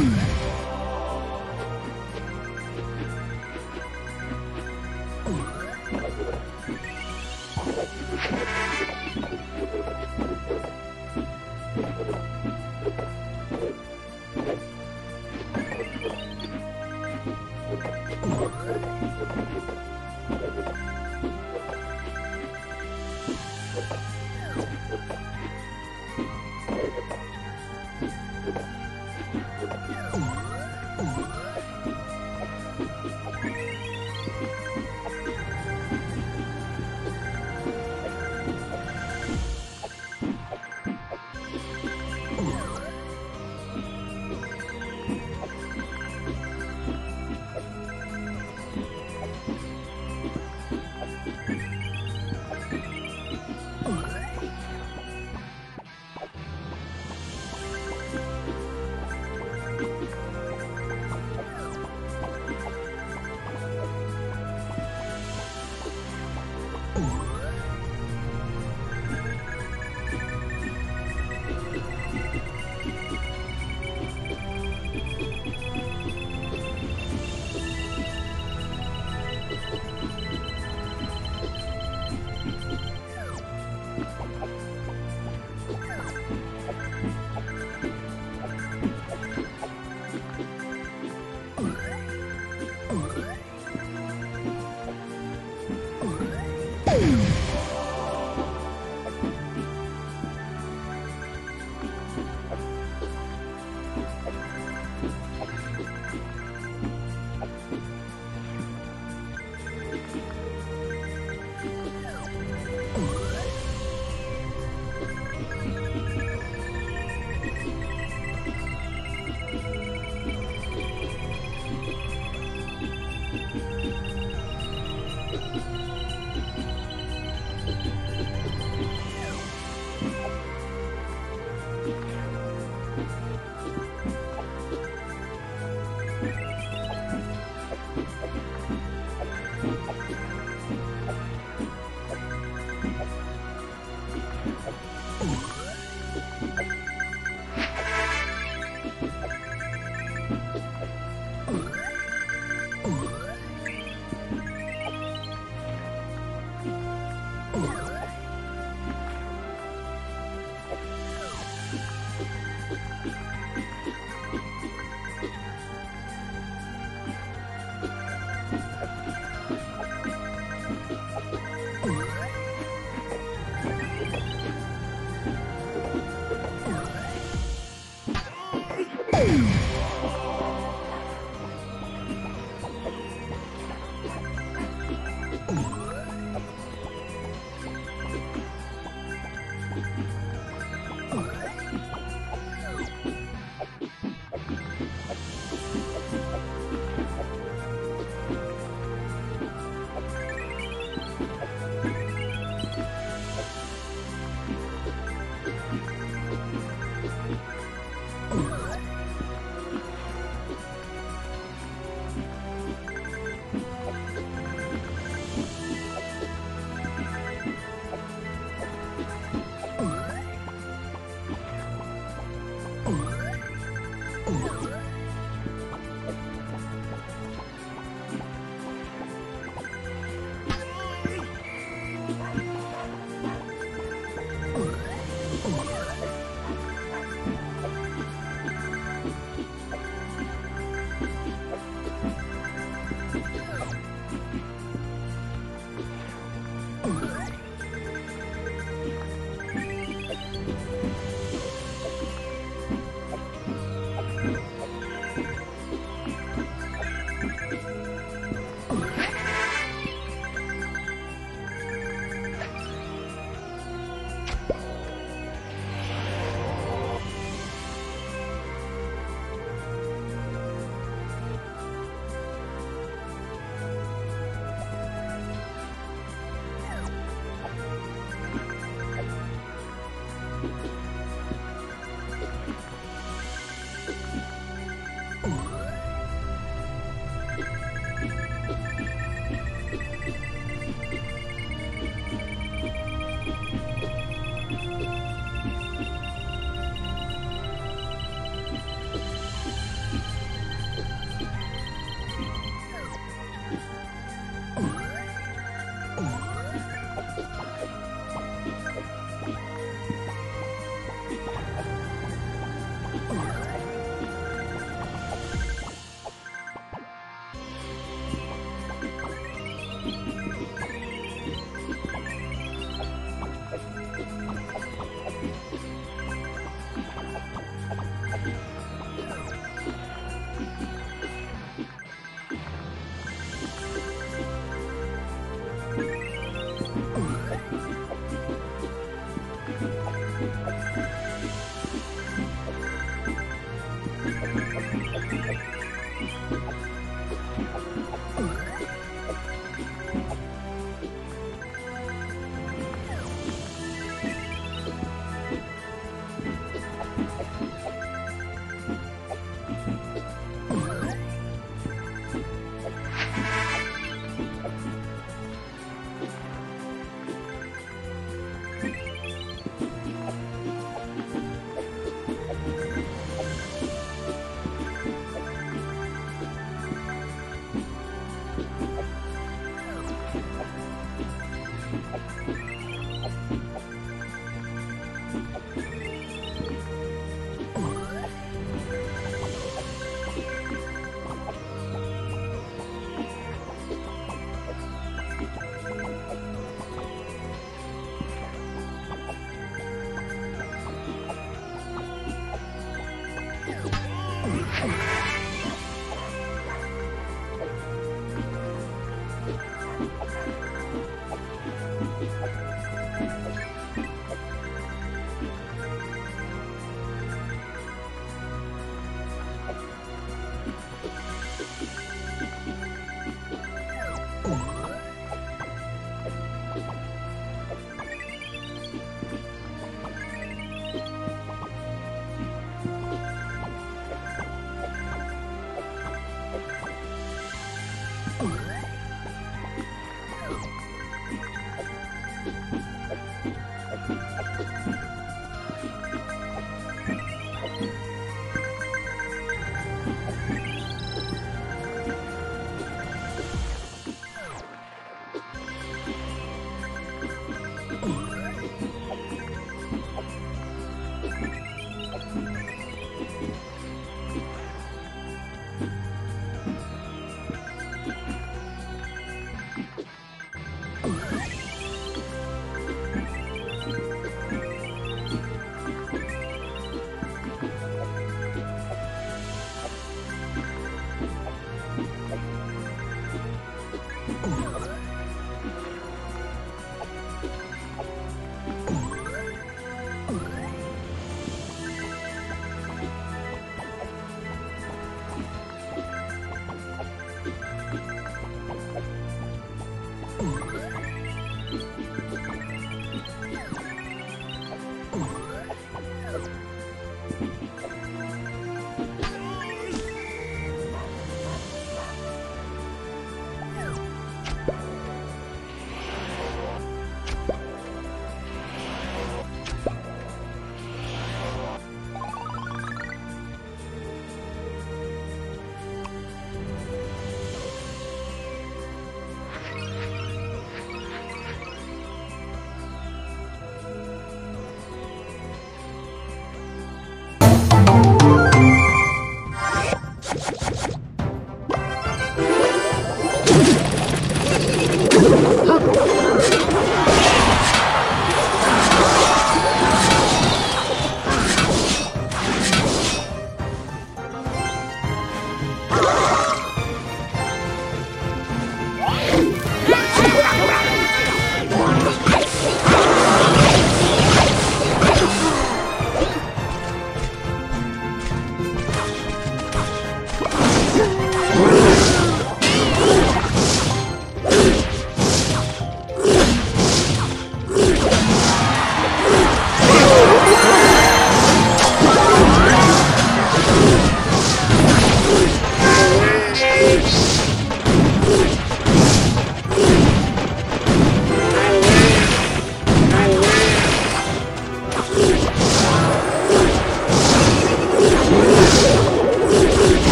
Boom! Ooh.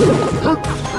Huh?